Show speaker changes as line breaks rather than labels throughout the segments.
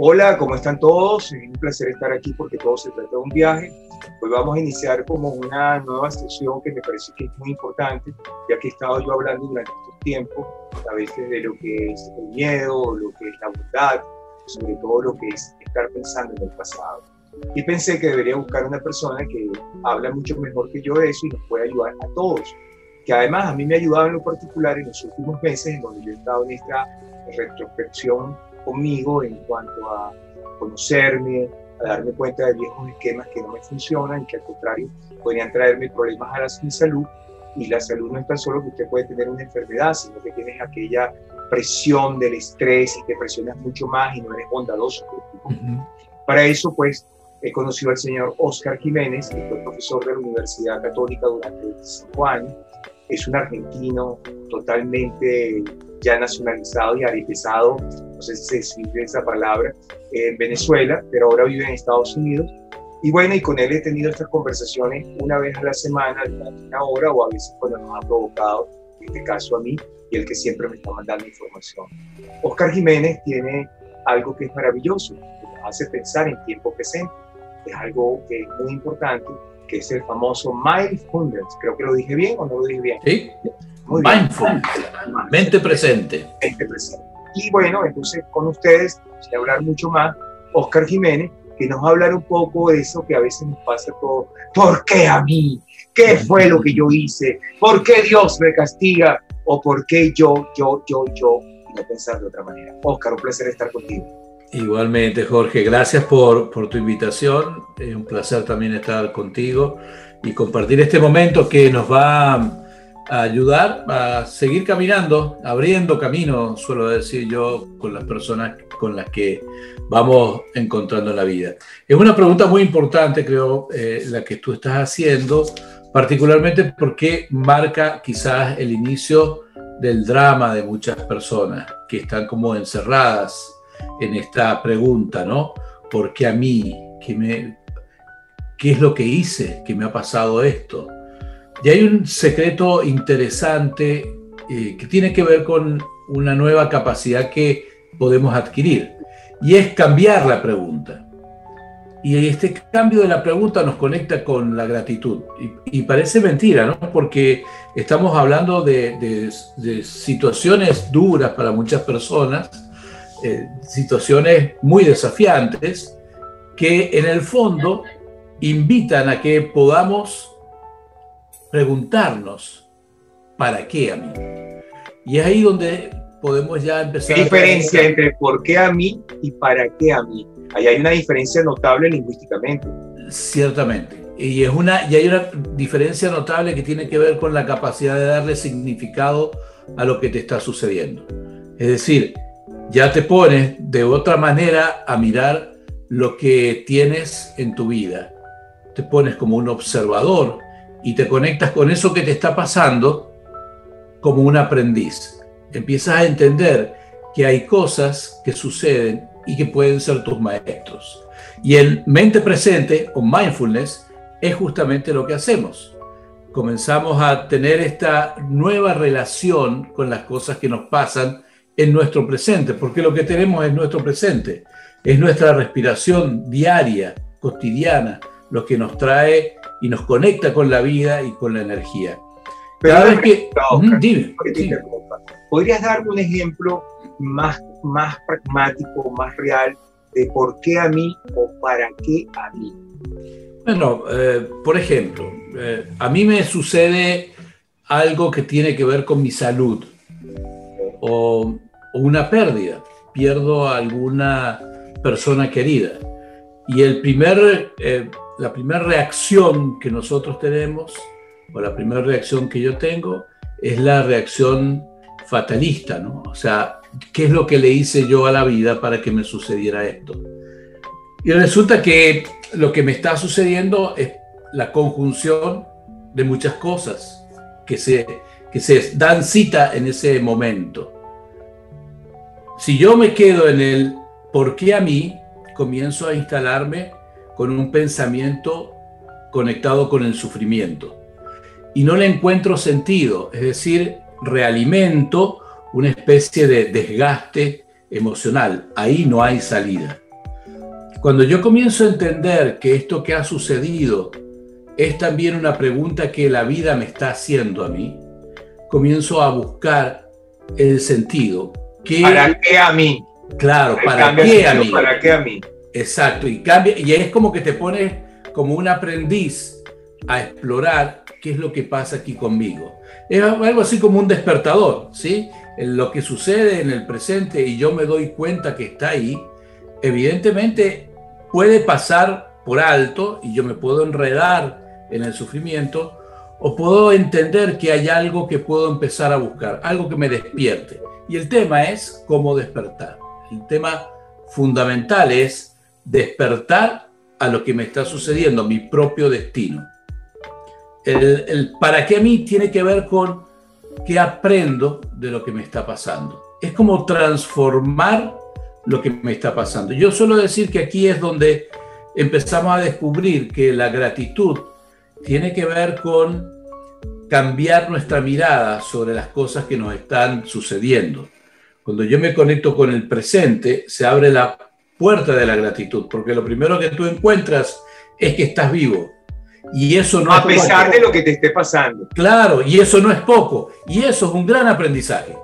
Hola, ¿cómo están todos? Es un placer estar aquí porque todo se trata de un viaje. Hoy vamos a iniciar como una nueva sesión que me parece que es muy importante, ya que he estado yo hablando durante este tiempo a veces de lo que es el miedo, lo que es la bondad, sobre todo lo que es estar pensando en el pasado. Y pensé que debería buscar una persona que habla mucho mejor que yo de eso y nos puede ayudar a todos. Que además a mí me ha ayudado en lo particular en los últimos meses, en donde yo he estado en esta retrospección conmigo en cuanto a conocerme, a darme cuenta de viejos esquemas que no me funcionan y que al contrario podrían traerme problemas a la, mi salud. Y la salud no es tan solo que usted puede tener una enfermedad, sino que tienes aquella presión del estrés y te presionas mucho más y no eres bondadoso. Para eso, pues, he conocido al señor Oscar Jiménez, que fue profesor de la Universidad Católica durante 25 años. Es un argentino totalmente ya nacionalizado y arepesado, no sé si se escribe esa palabra, en Venezuela, pero ahora vive en Estados Unidos. Y bueno, y con él he tenido estas conversaciones una vez a la semana, durante una hora, o a veces cuando nos ha provocado, en este caso a mí, y el que siempre me está mandando información. Oscar Jiménez tiene algo que es maravilloso, que nos hace pensar en tiempo presente. Es algo que es muy importante, que es el famoso mindfulness. Creo que lo dije bien o no lo dije bien.
Sí, Mindful, mente presente.
Mente presente. Y bueno, entonces con ustedes, sin hablar mucho más, Oscar Jiménez, que nos va a hablar un poco de eso que a veces nos pasa todo. ¿Por qué a mí? ¿Qué fue lo que yo hice? ¿Por qué Dios me castiga? ¿O por qué yo, yo, yo, yo? Y no pensar de otra manera. Oscar, un placer estar contigo.
Igualmente, Jorge, gracias por, por tu invitación. Es un placer también estar contigo y compartir este momento que nos va a ayudar a seguir caminando, abriendo camino, suelo decir yo, con las personas con las que vamos encontrando en la vida. Es una pregunta muy importante, creo, eh, la que tú estás haciendo, particularmente porque marca quizás el inicio del drama de muchas personas que están como encerradas en esta pregunta, ¿no? ¿Por qué a mí? ¿Qué, me, qué es lo que hice? ¿Qué me ha pasado esto? Y hay un secreto interesante eh, que tiene que ver con una nueva capacidad que podemos adquirir y es cambiar la pregunta. Y este cambio de la pregunta nos conecta con la gratitud. Y, parece mentira, ¿no? Porque estamos hablando de, situaciones duras para muchas personas, eh, situaciones muy desafiantes, que en el fondo invitan a que podamos preguntarnos, ¿para qué a mí? Y es ahí donde podemos ya empezar.
¿Qué diferencia entre por qué a mí y para qué a mí? Ahí hay una diferencia notable lingüísticamente.
Ciertamente. Y, es una, y hay una diferencia notable que tiene que ver con la capacidad de darle significado a lo que te está sucediendo. Es decir, ya te pones de otra manera a mirar lo que tienes en tu vida. Te pones como un observador y te conectas con eso que te está pasando como un aprendiz. Empiezas a entender que hay cosas que suceden y que pueden ser tus maestros. Y el mente presente o mindfulness es justamente lo que hacemos. Comenzamos a tener esta nueva relación con las cosas que nos pasan en nuestro presente, porque lo que tenemos es nuestro presente, es nuestra respiración diaria, cotidiana, lo que nos trae y nos conecta con la vida y con la energía.
Cada vez que... dime, ¿Podrías darme un ejemplo más, más pragmático, más real de por qué a mí o para qué a mí?
Bueno, eh, por ejemplo, eh, a mí me sucede algo que tiene que ver con mi salud o, una pérdida. Pierdo a alguna persona querida. Y el primer eh, la primera reacción que nosotros tenemos, o la primera reacción que yo tengo, es la reacción fatalista, ¿no? O sea, ¿qué es lo que le hice yo a la vida para que me sucediera esto? Y resulta que lo que me está sucediendo es la conjunción de muchas cosas que se, que se dan cita en ese momento. Si yo me quedo en el por qué a mí, comienzo a instalarme con un pensamiento conectado con el sufrimiento. Y no le encuentro sentido, es decir, realimento una especie de desgaste emocional. Ahí no hay salida. Cuando yo comienzo a entender que esto que ha sucedido es también una pregunta que la vida me está haciendo a mí, comienzo a buscar el sentido.
¿Para qué a mí?
Claro, ¿para qué a mí?
¿Para qué a mí?
Exacto, y cambia, y es como que te pones como un aprendiz a explorar qué es lo que pasa aquí conmigo. Es algo así como un despertador, ¿sí? En lo que sucede en el presente y yo me doy cuenta que está ahí, evidentemente puede pasar por alto y yo me puedo enredar en el sufrimiento o puedo entender que hay algo que puedo empezar a buscar, algo que me despierte. Y el tema es cómo despertar. El tema fundamental es despertar a lo que me está sucediendo, mi propio destino. El, para qué a mí tiene que ver con qué aprendo de lo que me está pasando. Es como transformar lo que me está pasando. Yo suelo decir que aquí es donde empezamos a descubrir que la gratitud tiene que ver con cambiar nuestra mirada sobre las cosas que nos están sucediendo. Cuando yo me conecto con el presente, se abre la puerta de la gratitud, porque lo primero que tú encuentras es que estás vivo. Y eso no
a pesar de lo que te esté pasando.
Claro, y eso no es poco. Y eso es un gran aprendizaje.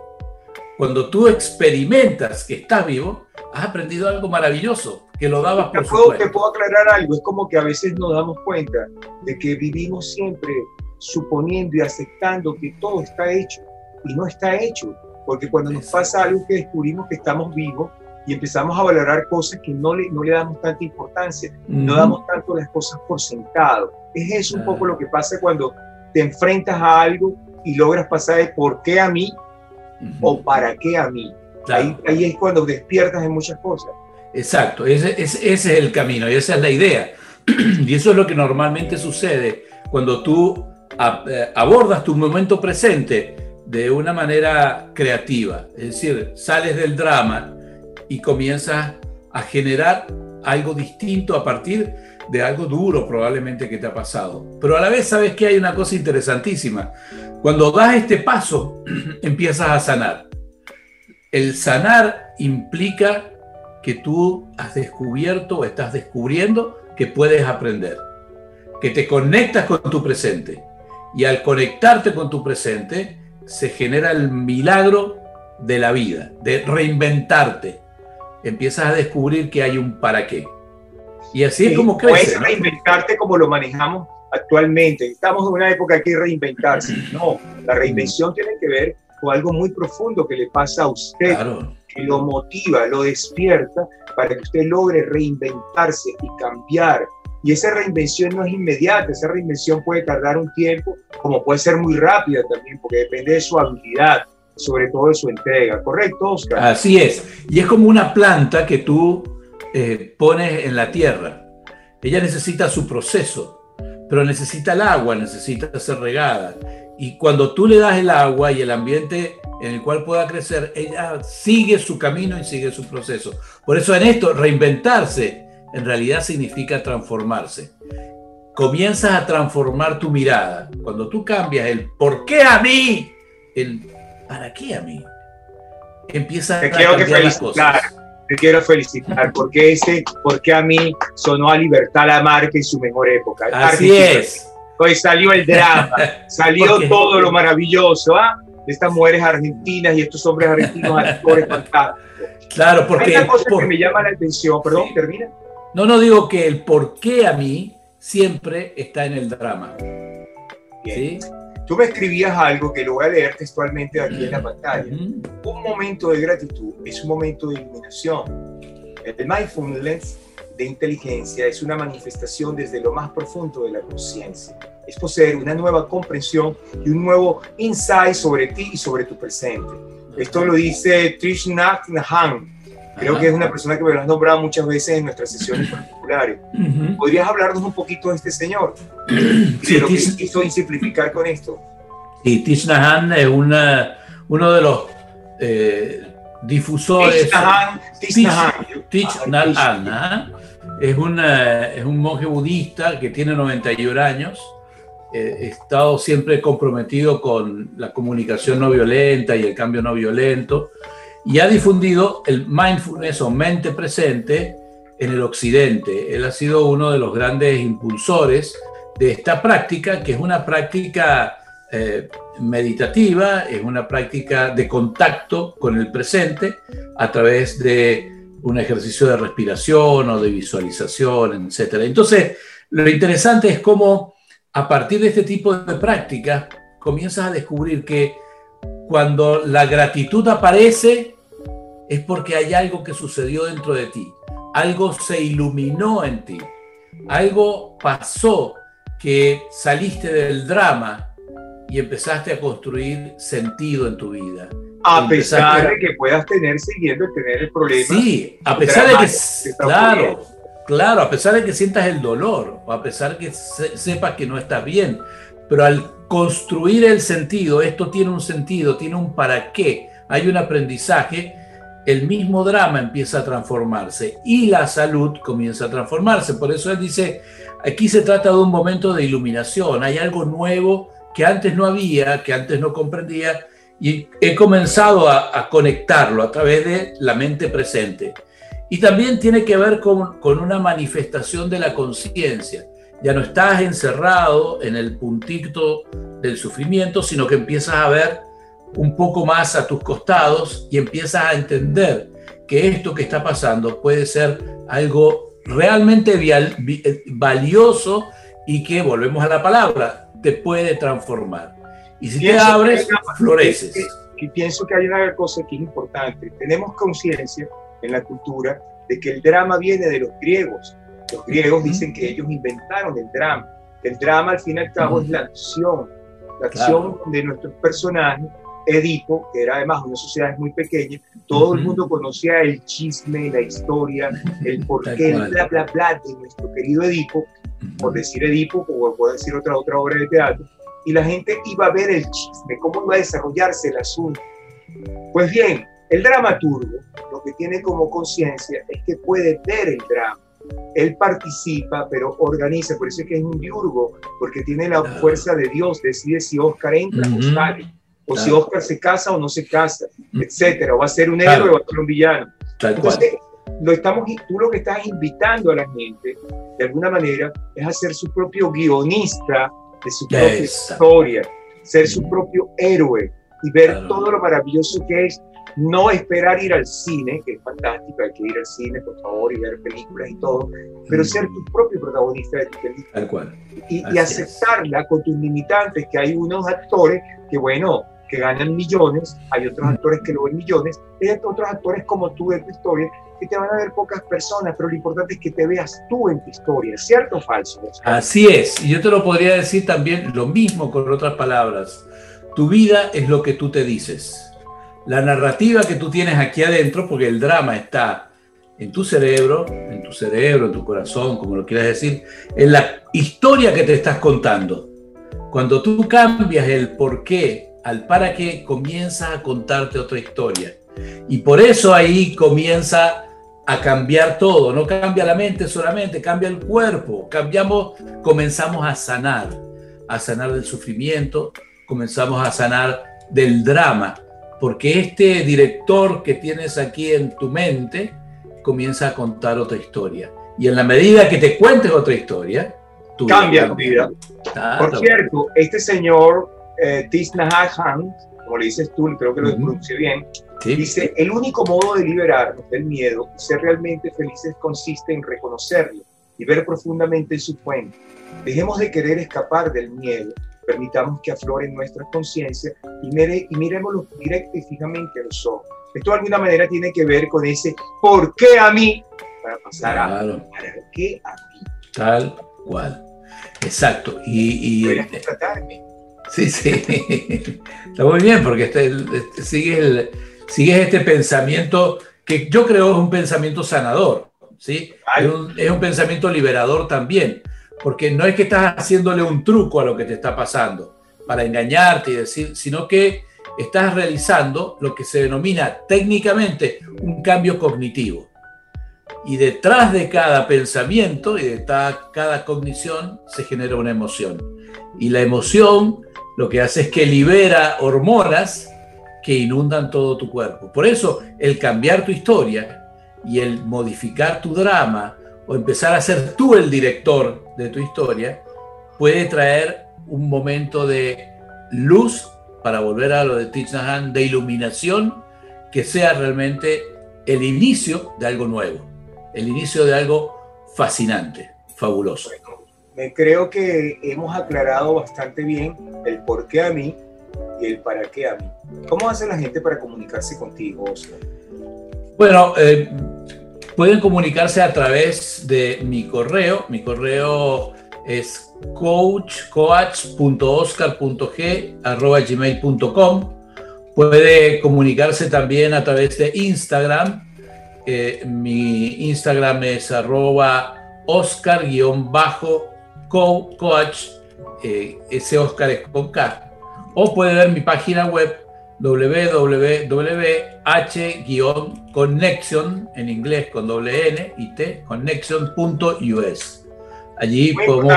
Cuando tú experimentas que estás vivo, has aprendido algo maravilloso, que lo dabas por
te puedo, te puedo aclarar algo, es como que a veces nos damos cuenta de que vivimos siempre suponiendo y aceptando que todo está hecho y no está hecho, porque cuando nos pasa algo que descubrimos que estamos vivos y empezamos a valorar cosas que no le, no le damos tanta importancia, no damos tanto las cosas por sentado. Es eso un poco lo que pasa cuando te enfrentas a algo y logras pasar de por qué a mí o para qué a mí. Ahí, ahí, es cuando despiertas en muchas cosas.
Exacto, ese, ese, es el camino y esa es la idea. y eso es lo que normalmente sucede cuando tú eh, abordas tu momento presente de una manera creativa. Es decir, sales del drama y comienzas a generar algo distinto a partir de algo duro probablemente que te ha pasado. Pero a la vez sabes que hay una cosa interesantísima. Cuando das este paso, empiezas a sanar. El sanar implica que tú has descubierto o estás descubriendo que puedes aprender, que te conectas con tu presente. Y al conectarte con tu presente, se genera el milagro de la vida, de reinventarte. Empiezas a descubrir que hay un para qué. Y así es como creces.
Puedes reinventarte como lo manejamos actualmente. Estamos en una época que hay que reinventarse. No, la reinvención tiene que ver con algo muy profundo que le pasa a usted, que lo motiva, lo despierta para que usted logre reinventarse y cambiar. Y esa reinvención no es inmediata, esa reinvención puede tardar un tiempo, como puede ser muy rápida también, porque depende de su habilidad, sobre todo de su entrega. ¿Correcto, Oscar?
Así es. Y es como una planta que tú eh, pones en la tierra. Ella necesita su proceso, pero necesita el agua, necesita ser regada. Y cuando tú le das el agua y el ambiente en el cual pueda crecer, ella sigue su camino y sigue su proceso. Por eso en esto, reinventarse en realidad significa transformarse. Comienzas a transformar tu mirada. Cuando tú cambias el ¿por qué a mí? El ¿para qué a mí? Empiezas
a cambiar las cosas te quiero felicitar porque ese, porque a mí sonó a Libertad Lamarque en su mejor época.
Así es.
Pues salió el drama, salió todo lo maravilloso, ¿ah? De estas mujeres argentinas y estos hombres argentinos actores fantásticos.
Claro, porque...
Hay una cosa que me llama la atención, perdón, termina.
No, no digo que el por qué a mí siempre está en el drama.
¿Sí? Tú me escribías algo que lo voy a leer textualmente aquí en la pantalla. Un momento de gratitud es un momento de iluminación. El mindfulness de inteligencia es una manifestación desde lo más profundo de la conciencia. Es poseer una nueva comprensión y un nuevo insight sobre ti y sobre tu presente. Esto lo dice Trish Nhat Hanh, Creo que es una persona que me lo has nombrado muchas veces en nuestras sesiones particulares. ¿Podrías hablarnos un poquito de este señor? Sí, lo que quiso simplificar con esto.
Sí, Tish Nahan es una, uno de los eh, difusores. Tish Nahan. ¿ah? Es, una, es un monje budista que tiene 91 años. Eh, he estado siempre comprometido con la comunicación no violenta y el cambio no violento y ha difundido el mindfulness o mente presente en el occidente. Él ha sido uno de los grandes impulsores de esta práctica, que es una práctica eh, meditativa, es una práctica de contacto con el presente a través de un ejercicio de respiración o de visualización, etc. Entonces, lo interesante es cómo a partir de este tipo de prácticas comienzas a descubrir que cuando la gratitud aparece es porque hay algo que sucedió dentro de ti, algo se iluminó en ti, algo pasó que saliste del drama y empezaste a construir sentido en tu vida.
A pesar de que puedas tener siguiendo tener el problema.
Sí, a pesar de que, claro, claro, a pesar de que sientas el dolor, o a pesar de que sepas que no estás bien, pero al construir el sentido, esto tiene un sentido, tiene un para qué, hay un aprendizaje, el mismo drama empieza a transformarse y la salud comienza a transformarse. Por eso él dice, aquí se trata de un momento de iluminación, hay algo nuevo que antes no había, que antes no comprendía, y he comenzado a, conectarlo a través de la mente presente. Y también tiene que ver con, una manifestación de la conciencia. Ya no estás encerrado en el puntito del sufrimiento, sino que empiezas a ver un poco más a tus costados y empiezas a entender que esto que está pasando puede ser algo realmente valioso y que, volvemos a la palabra, te puede transformar. Y si te abres, floreces.
Y pienso que hay una cosa que es importante. Tenemos conciencia en la cultura de que el drama viene de los griegos. Los griegos dicen que ellos inventaron el drama. El drama, al fin y al cabo, es la acción. La acción de nuestros personajes. Edipo, que era además una sociedad muy pequeña, todo el mundo conocía el chisme, la historia, el porqué, el bla, bla, bla de nuestro querido Edipo, por decir Edipo, o puedo decir otra, otra obra de teatro, y la gente iba a ver el chisme, cómo iba a desarrollarse el asunto. Pues bien, el dramaturgo lo que tiene como conciencia es que puede ver el drama. Él participa, pero organiza, por eso es que es un diurgo, porque tiene la fuerza de Dios, decide si Oscar entra o sale, o si Oscar se casa o no se casa, etcétera, o va a ser un héroe o va a ser un villano. Entonces, lo estamos, tú lo que estás invitando a la gente, de alguna manera, es a ser su propio guionista de su propia historia, ser su propio héroe y ver todo lo maravilloso que es no esperar ir al cine, que es fantástico, hay que ir al cine, por favor, y ver películas y todo, pero mm. ser tu propio protagonista de tu película.
Tal cual.
Y, y aceptarla con tus limitantes, que hay unos actores que, bueno, que ganan millones, hay otros mm. actores que lo ven millones, hay otros actores como tú de tu historia que te van a ver pocas personas, pero lo importante es que te veas tú en tu historia, ¿cierto o falso?
Así es, y yo te lo podría decir también lo mismo con otras palabras. Tu vida es lo que tú te dices. La narrativa que tú tienes aquí adentro, porque el drama está en tu cerebro, en tu cerebro, en tu corazón, como lo quieras decir, en la historia que te estás contando. Cuando tú cambias el por qué al para qué, comienza a contarte otra historia. Y por eso ahí comienza a cambiar todo. No cambia la mente solamente, cambia el cuerpo. Cambiamos, comenzamos a sanar, a sanar del sufrimiento, comenzamos a sanar del drama, porque este director que tienes aquí en tu mente comienza a contar otra historia. Y en la medida que te cuentes otra historia,
tu cambia tu vida. Por cierto, este señor eh, como le dices tú, creo que lo pronuncie bien, dice, el único modo de liberarnos del miedo y ser realmente felices consiste en reconocerlo y ver profundamente su fuente. Dejemos de querer escapar del miedo, permitamos que aflore en nuestra conciencia y, mire, y miremoslo directo y fijamente a los ojos. Esto de alguna manera tiene que ver con ese ¿por qué a mí? Para pasar a ¿para qué a mí?
Tal cual. Exacto. Y, y Sí, sí. Está muy bien porque este, este, sigues, este pensamiento que yo creo es un pensamiento sanador, ¿sí? Es un, es un, pensamiento liberador también, porque no es que estás haciéndole un truco a lo que te está pasando para engañarte y decir, sino que estás realizando lo que se denomina técnicamente un cambio cognitivo. Y detrás de cada pensamiento y de cada cognición se genera una emoción. Y la emoción lo que hace es que libera hormonas que inundan todo tu cuerpo. Por eso, el cambiar tu historia y el modificar tu drama o empezar a ser tú el director de tu historia puede traer un momento de luz para volver a lo de Thich de iluminación, que sea realmente el inicio de algo nuevo, el inicio de algo fascinante, fabuloso.
me creo que hemos aclarado bastante bien el por qué a mí y el para qué a mí. ¿Cómo hace la gente para comunicarse contigo, Oscar?
Bueno, eh, pueden comunicarse a través de mi correo. Mi correo es coach.oscar.g.gmail.com. Puede comunicarse también a través de Instagram. Eh, mi Instagram es arroba oscar-coach. Eh, ese Oscar es con K. O puede ver mi página web www.h-connection, en inglés con doble N y T, connection.us. Allí podemos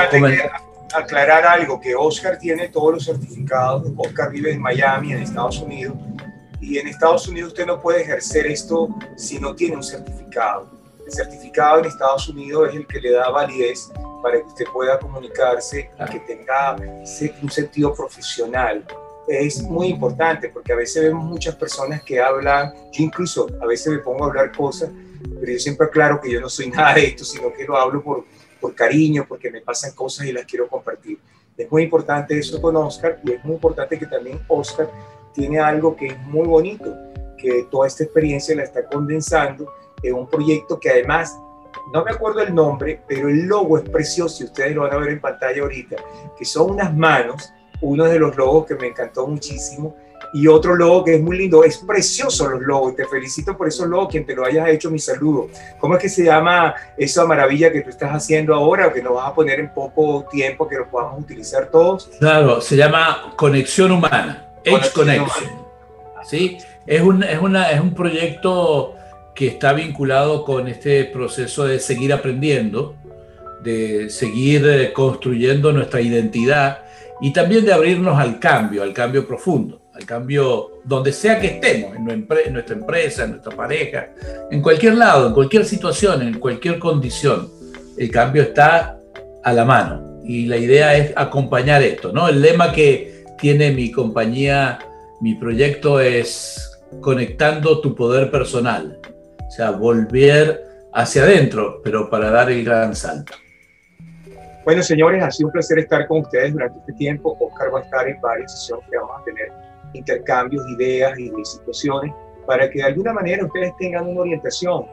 Aclarar algo, que Oscar tiene todos los certificados. Oscar vive en Miami, en Estados Unidos. Y en Estados Unidos usted no puede ejercer esto si no tiene un certificado. El certificado en Estados Unidos es el que le da validez para que usted pueda comunicarse y que tenga un sentido profesional es muy importante porque a veces vemos muchas personas que hablan, yo incluso a veces me pongo a hablar cosas, pero yo siempre aclaro que yo no soy nada de esto, sino que lo hablo por, por cariño, porque me pasan cosas y las quiero compartir. Es muy importante eso con Oscar y es muy importante que también Oscar tiene algo que es muy bonito, que toda esta experiencia la está condensando en un proyecto que además no me acuerdo el nombre, pero el logo es precioso y ustedes lo van a ver en pantalla ahorita, que son unas manos uno de los logos que me encantó muchísimo y otro logo que es muy lindo, es precioso los logos, te felicito por esos logos, quien te lo hayas hecho, mi saludo. ¿Cómo es que se llama esa maravilla que tú estás haciendo ahora, o que nos vas a poner en poco tiempo, que lo podamos utilizar todos?
Claro, se llama Conexión Humana, Edge Connection. ¿Sí? Es un, es, una, es un proyecto que está vinculado con este proceso de seguir aprendiendo, de seguir eh, construyendo nuestra identidad y también de abrirnos al cambio, al cambio profundo, al cambio donde sea que estemos, en nuestra empresa, en nuestra pareja, en cualquier lado, en cualquier situación, en cualquier condición. El cambio está a la mano y la idea es acompañar esto, ¿no? El lema que tiene mi compañía, mi proyecto es conectando tu poder personal, o sea, volver hacia adentro, pero para dar el gran salto.
Bueno, señores, ha sido un placer estar con ustedes durante este tiempo. Oscar va a estar en varias sesiones que vamos a tener intercambios, ideas y situaciones para que de alguna manera ustedes tengan una orientación.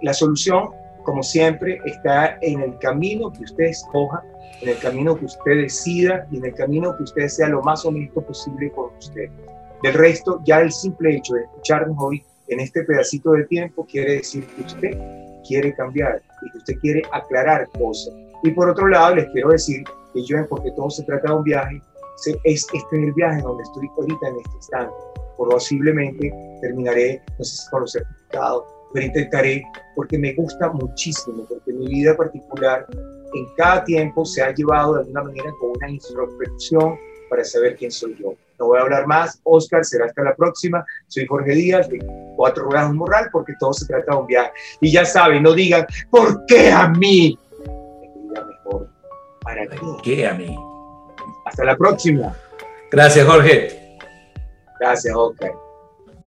La solución, como siempre, está en el camino que usted escoja, en el camino que usted decida y en el camino que usted sea lo más honesto posible con usted. Del resto, ya el simple hecho de escucharnos hoy en este pedacito de tiempo quiere decir que usted quiere cambiar y que usted quiere aclarar cosas y por otro lado, les quiero decir que yo, porque todo se trata de un viaje, es este el viaje donde estoy ahorita en este instante. Posiblemente terminaré, no sé si con los certificados, pero intentaré porque me gusta muchísimo, porque mi vida particular en cada tiempo se ha llevado de alguna manera con una introspección para saber quién soy yo. No voy a hablar más, Oscar, será hasta la próxima. Soy Jorge Díaz de Cuatro Ruedas Morral porque todo se trata de un viaje. Y ya saben, no digan, ¿por qué a mí?
¿Para qué? a mí?
Hasta la próxima.
Gracias, Jorge.
Gracias, Oscar.